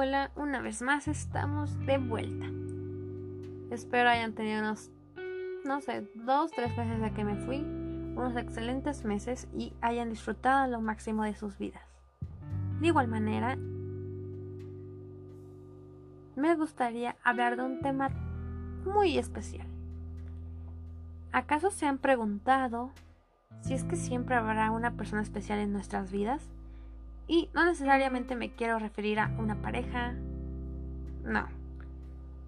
Hola, una vez más estamos de vuelta. Espero hayan tenido unos, no sé, dos, tres meses de que me fui, unos excelentes meses y hayan disfrutado lo máximo de sus vidas. De igual manera, me gustaría hablar de un tema muy especial. ¿Acaso se han preguntado si es que siempre habrá una persona especial en nuestras vidas? Y no necesariamente me quiero referir a una pareja. No.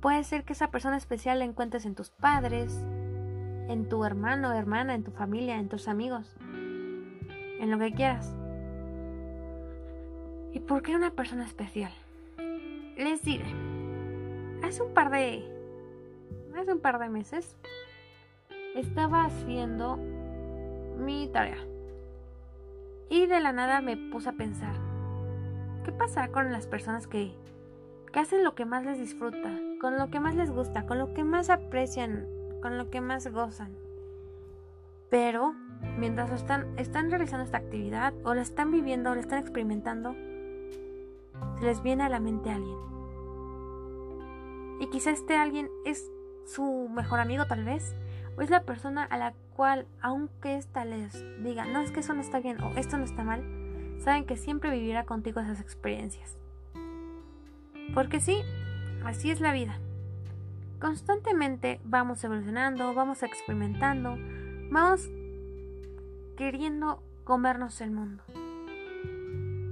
Puede ser que esa persona especial la encuentres en tus padres, en tu hermano, hermana, en tu familia, en tus amigos, en lo que quieras. ¿Y por qué una persona especial? Les diré. Hace un par de hace un par de meses estaba haciendo mi tarea y de la nada me puse a pensar, ¿qué pasará con las personas que, que hacen lo que más les disfruta, con lo que más les gusta, con lo que más aprecian, con lo que más gozan? Pero mientras están, están realizando esta actividad o la están viviendo o la están experimentando, se les viene a la mente alguien. Y quizá este alguien es su mejor amigo tal vez, es la persona a la cual, aunque ésta les diga, no es que eso no está bien o esto no está mal, saben que siempre vivirá contigo esas experiencias. Porque sí, así es la vida. Constantemente vamos evolucionando, vamos experimentando, vamos queriendo comernos el mundo.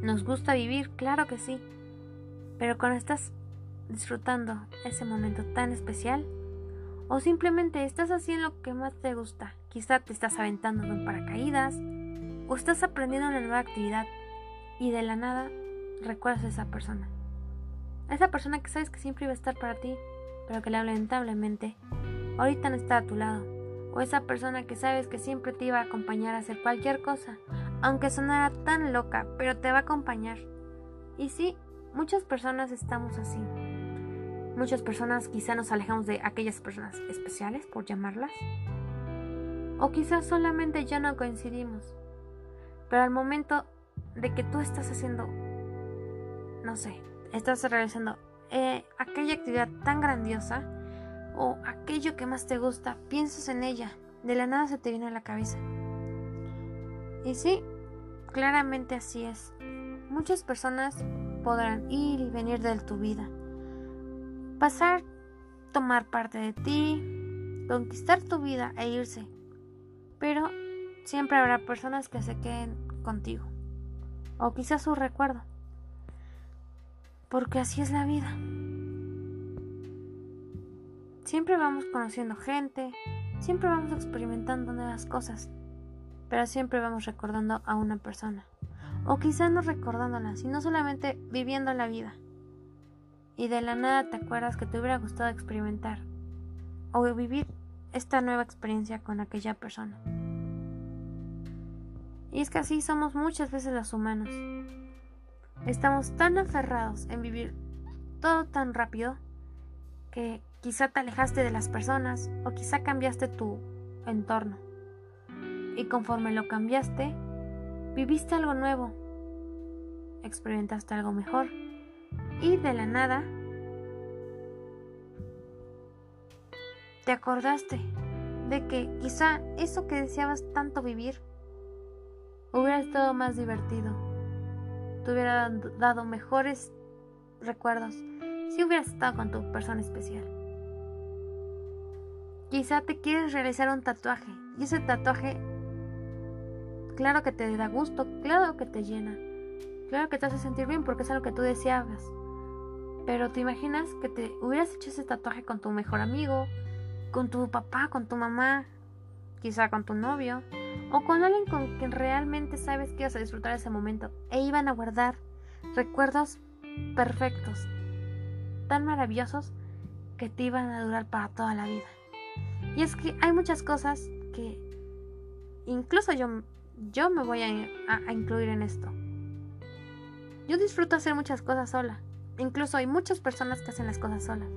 Nos gusta vivir, claro que sí, pero cuando estás disfrutando ese momento tan especial, o simplemente estás haciendo lo que más te gusta. Quizá te estás aventando en paracaídas o estás aprendiendo una nueva actividad y de la nada recuerdas a esa persona. A esa persona que sabes que siempre iba a estar para ti, pero que lamentablemente ahorita no está a tu lado. O esa persona que sabes que siempre te iba a acompañar a hacer cualquier cosa, aunque sonara tan loca, pero te va a acompañar. Y sí, muchas personas estamos así. Muchas personas quizá nos alejamos de aquellas personas especiales, por llamarlas. O quizás solamente ya no coincidimos. Pero al momento de que tú estás haciendo, no sé, estás realizando eh, aquella actividad tan grandiosa o aquello que más te gusta, piensas en ella, de la nada se te viene a la cabeza. Y sí, claramente así es. Muchas personas podrán ir y venir de tu vida pasar, tomar parte de ti, conquistar tu vida e irse. Pero siempre habrá personas que se queden contigo. O quizás su recuerdo. Porque así es la vida. Siempre vamos conociendo gente, siempre vamos experimentando nuevas cosas, pero siempre vamos recordando a una persona. O quizás no recordándola, sino solamente viviendo la vida y de la nada te acuerdas que te hubiera gustado experimentar o vivir esta nueva experiencia con aquella persona. Y es que así somos muchas veces los humanos. Estamos tan aferrados en vivir todo tan rápido que quizá te alejaste de las personas o quizá cambiaste tu entorno. Y conforme lo cambiaste, viviste algo nuevo, experimentaste algo mejor y de la nada te acordaste de que quizá eso que deseabas tanto vivir hubiera estado más divertido, te hubiera dado mejores recuerdos si hubieras estado con tu persona especial. Quizá te quieres realizar un tatuaje y ese tatuaje, claro que te da gusto, claro que te llena, claro que te hace sentir bien porque es algo que tú deseabas. Pero te imaginas que te hubieras hecho ese tatuaje con tu mejor amigo, con tu papá, con tu mamá, quizá con tu novio, o con alguien con quien realmente sabes que ibas a disfrutar ese momento e iban a guardar recuerdos perfectos, tan maravillosos que te iban a durar para toda la vida. Y es que hay muchas cosas que incluso yo, yo me voy a, a incluir en esto. Yo disfruto hacer muchas cosas sola. Incluso hay muchas personas que hacen las cosas solas.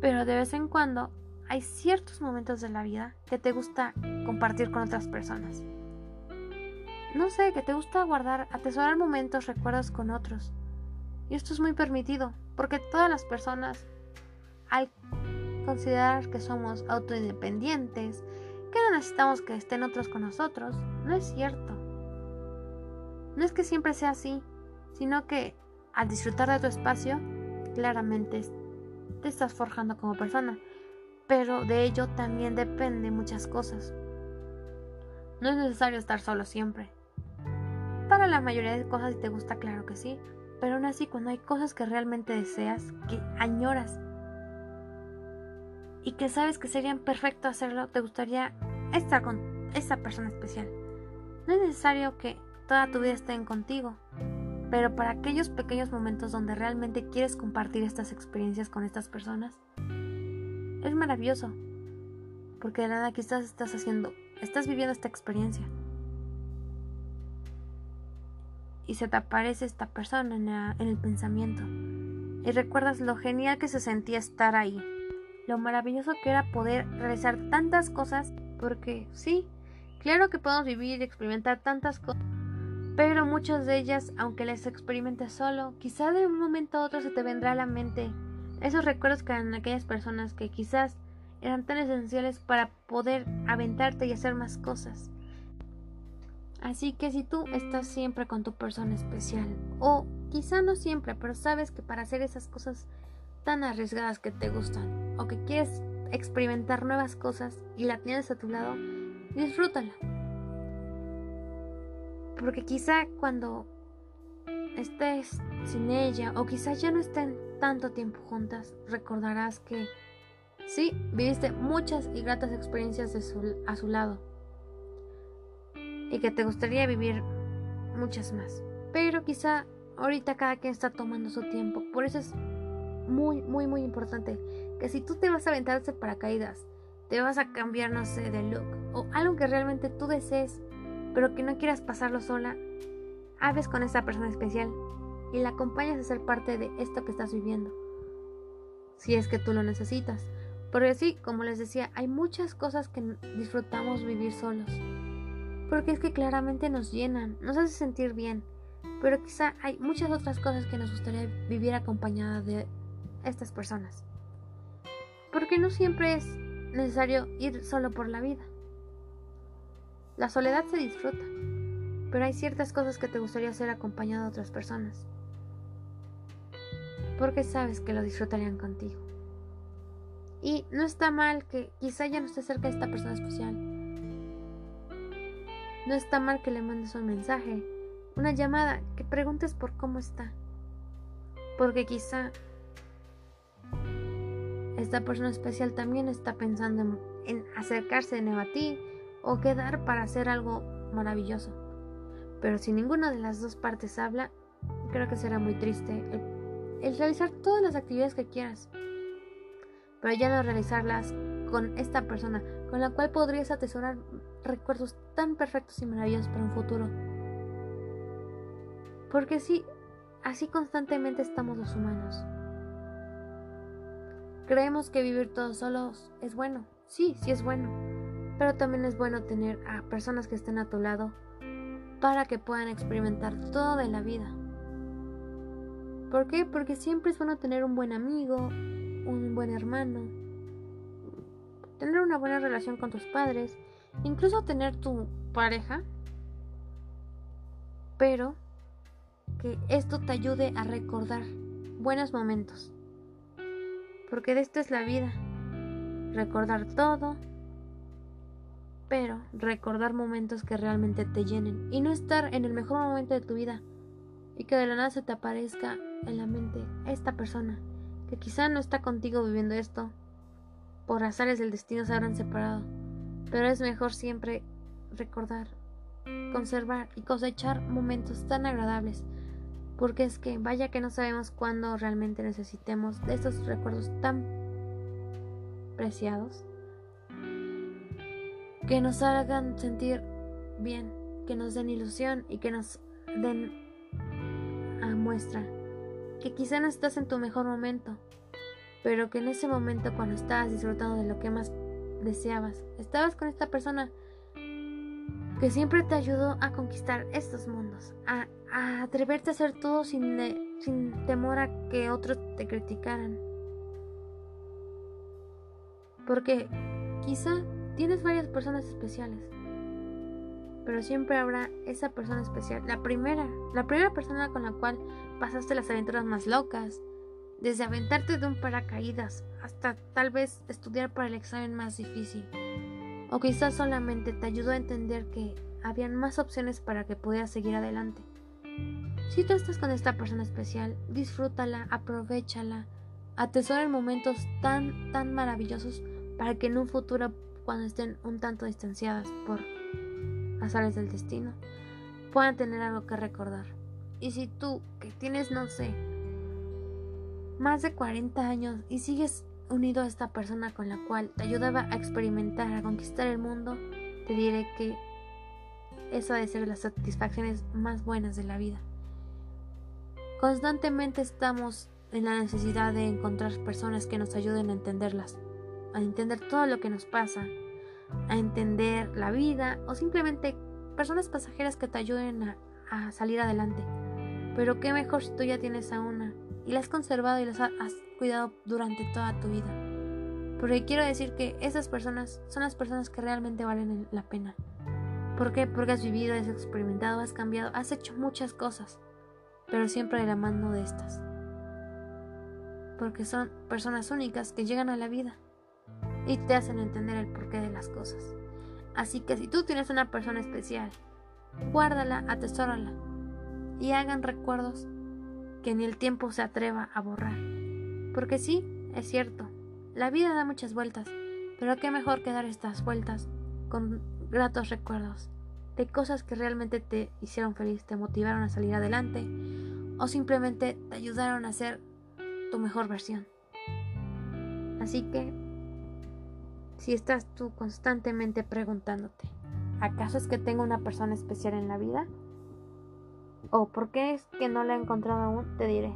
Pero de vez en cuando hay ciertos momentos de la vida que te gusta compartir con otras personas. No sé, que te gusta guardar, atesorar momentos, recuerdos con otros. Y esto es muy permitido, porque todas las personas, al considerar que somos autoindependientes, que no necesitamos que estén otros con nosotros, no es cierto. No es que siempre sea así, sino que al disfrutar de tu espacio, claramente te estás forjando como persona. Pero de ello también depende muchas cosas. No es necesario estar solo siempre. Para la mayoría de cosas si te gusta, claro que sí. Pero aún así, cuando hay cosas que realmente deseas, que añoras y que sabes que serían perfecto hacerlo, te gustaría estar con esa persona especial. No es necesario que toda tu vida estén contigo, pero para aquellos pequeños momentos donde realmente quieres compartir estas experiencias con estas personas, es maravilloso, porque de nada quizás estás haciendo, estás viviendo esta experiencia. Y se te aparece esta persona en el pensamiento. Y recuerdas lo genial que se sentía estar ahí. Lo maravilloso que era poder realizar tantas cosas. Porque sí, claro que podemos vivir y experimentar tantas cosas. Pero muchas de ellas, aunque las experimentes solo, quizá de un momento a otro se te vendrá a la mente esos recuerdos que eran aquellas personas que quizás eran tan esenciales para poder aventarte y hacer más cosas. Así que si tú estás siempre con tu persona especial, o quizá no siempre, pero sabes que para hacer esas cosas tan arriesgadas que te gustan, o que quieres experimentar nuevas cosas y la tienes a tu lado, disfrútala. Porque quizá cuando estés sin ella, o quizá ya no estén tanto tiempo juntas, recordarás que sí, viviste muchas y gratas experiencias a su lado y que te gustaría vivir muchas más. Pero quizá ahorita cada quien está tomando su tiempo. Por eso es muy, muy, muy importante que si tú te vas a aventar ese paracaídas, te vas a cambiar, no sé, de look o algo que realmente tú desees, pero que no quieras pasarlo sola, hables con esa persona especial y la acompañas a ser parte de esto que estás viviendo. Si es que tú lo necesitas. Porque sí, como les decía, hay muchas cosas que disfrutamos vivir solos. Porque es que claramente nos llenan, nos hace sentir bien. Pero quizá hay muchas otras cosas que nos gustaría vivir acompañada de estas personas. Porque no siempre es necesario ir solo por la vida. La soledad se disfruta, pero hay ciertas cosas que te gustaría hacer acompañado de otras personas porque sabes que lo disfrutarían contigo. Y no está mal que quizá ya no esté cerca de esta persona especial. No está mal que le mandes un mensaje, una llamada, que preguntes por cómo está. Porque quizá esta persona especial también está pensando en, acercarse de nuevo a ti o quedar para hacer algo maravilloso. Pero si ninguna de las dos partes habla, creo que será muy triste el realizar todas las actividades que quieras, pero ya no realizarlas con esta persona, con la cual podrías atesorar recuerdos tan perfectos y maravillosos para un futuro. Porque sí, así constantemente estamos los humanos. Creemos que vivir todos solos es bueno, sí, sí es bueno, pero también es bueno tener a personas que estén a tu lado para que puedan experimentar todo de la vida. ¿Por qué? Porque siempre es bueno tener un buen amigo, un buen hermano, tener una buena relación con tus padres, incluso tener tu pareja, pero que esto te ayude a recordar buenos momentos. Porque de esto es la vida. Recordar todo, pero recordar momentos que realmente te llenen y no estar en el mejor momento de tu vida y que de la nada se te aparezca en la mente esta persona que quizá no está contigo viviendo esto. Por azares del destino se habrán separado, pero es mejor siempre recordar, conservar y cosechar momentos tan agradables, porque es que vaya que no sabemos cuándo realmente necesitemos de estos recuerdos tan preciados que nos hagan sentir bien, que nos den ilusión y que nos den muestra que quizá no estás en tu mejor momento, pero que en ese momento cuando estabas disfrutando de lo que más deseabas, estabas con esta persona que siempre te ayudó a conquistar estos mundos, a, atreverte a hacer todo sin, sin temor a que otros te criticaran. Porque quizá tienes varias personas especiales, pero siempre habrá esa persona especial, la primera, la primera persona con la cual pasaste las aventuras más locas, desde aventarte de un paracaídas hasta tal vez estudiar para el examen más difícil. O quizás solamente te ayudó a entender que habían más opciones para que pudieras seguir adelante. Si tú estás con esta persona especial, disfrútala, aprovechala, atesora en momentos tan, tan maravillosos para que en un futuro, cuando estén un tanto distanciadas por azares del destino, puedan tener algo que recordar. Y si tú, que tienes, no sé, más de 40 años y sigues unido a esta persona con la cual te ayudaba a experimentar, a conquistar el mundo, te diré que eso ha de ser las satisfacciones más buenas de la vida. Constantemente estamos en la necesidad de encontrar personas que nos ayuden a entenderlas, a entender todo lo que nos pasa, a entender la vida o simplemente personas pasajeras que te ayuden a, salir adelante. Pero qué mejor si tú ya tienes a una y la has conservado y las has cuidado durante toda tu vida. Porque quiero decir que esas personas son las personas que realmente valen la pena. ¿Por qué? Porque has vivido, has experimentado, has cambiado, has hecho muchas cosas, pero siempre de la mano de estas. Porque son personas únicas que llegan a la vida y te hacen entender el porqué de las cosas. Así que si tú tienes una persona especial, guárdala, atesórala y hagan recuerdos que ni el tiempo se atreva a borrar. Porque sí, es cierto, la vida da muchas vueltas, pero qué mejor que dar estas vueltas con gratos recuerdos de cosas que realmente te hicieron feliz, te motivaron a salir adelante o simplemente te ayudaron a ser tu mejor versión. Así que, si estás tú constantemente preguntándote, ¿acaso es que tengo una persona especial en la vida? ¿O por qué es que no la he encontrado aún? Te diré.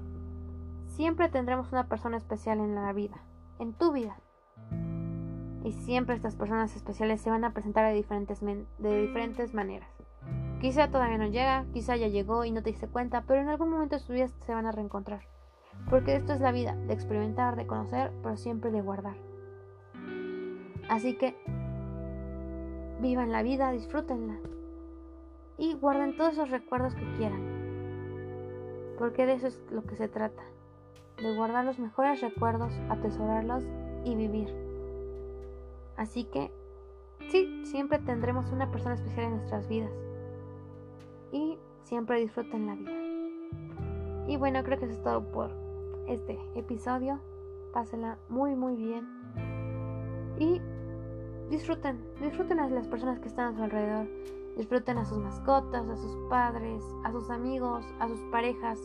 Siempre tendremos una persona especial en la vida, en tu vida. Y siempre estas personas especiales se van a presentar de diferentes, de diferentes maneras. Quizá todavía no llega, quizá ya llegó y no te diste cuenta, pero en algún momento de tu vida se van a reencontrar. Porque esto es la vida, de experimentar, de conocer, pero siempre de guardar. Así que vivan la vida, disfrútenla y guarden todos esos recuerdos que quieran. Porque de eso es lo que se trata, de guardar los mejores recuerdos, atesorarlos y vivir. Así que, sí, siempre tendremos una persona especial en nuestras vidas. Y siempre disfruten la vida. Y bueno, creo que eso es todo por este episodio. Pásenla muy, muy bien. Y disfruten, disfruten a las personas que están a su alrededor. Disfruten a sus mascotas, a sus padres, a sus amigos, a sus parejas,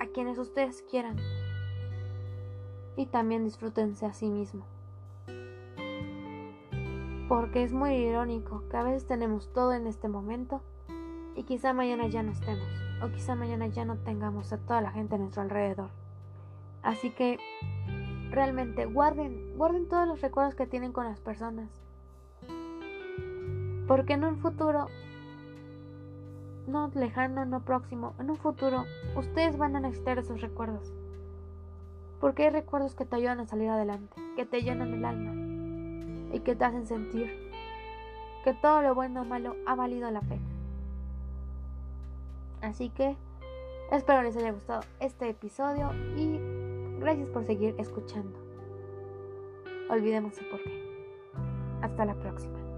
a quienes ustedes quieran. Y también disfrútense a sí mismo. Porque es muy irónico que a veces tenemos todo en este momento y quizá mañana ya no estemos. O quizá mañana ya no tengamos a toda la gente a nuestro alrededor. Así que realmente guarden, guarden todos los recuerdos que tienen con las personas. Porque en un futuro, no lejano, no próximo, en un futuro, ustedes van a necesitar esos recuerdos. Porque hay recuerdos que te ayudan a salir adelante, que te llenan el alma y que te hacen sentir que todo lo bueno o malo ha valido la pena. Así que espero les haya gustado este episodio y gracias por seguir escuchando. Olvidemos el porqué. Hasta la próxima.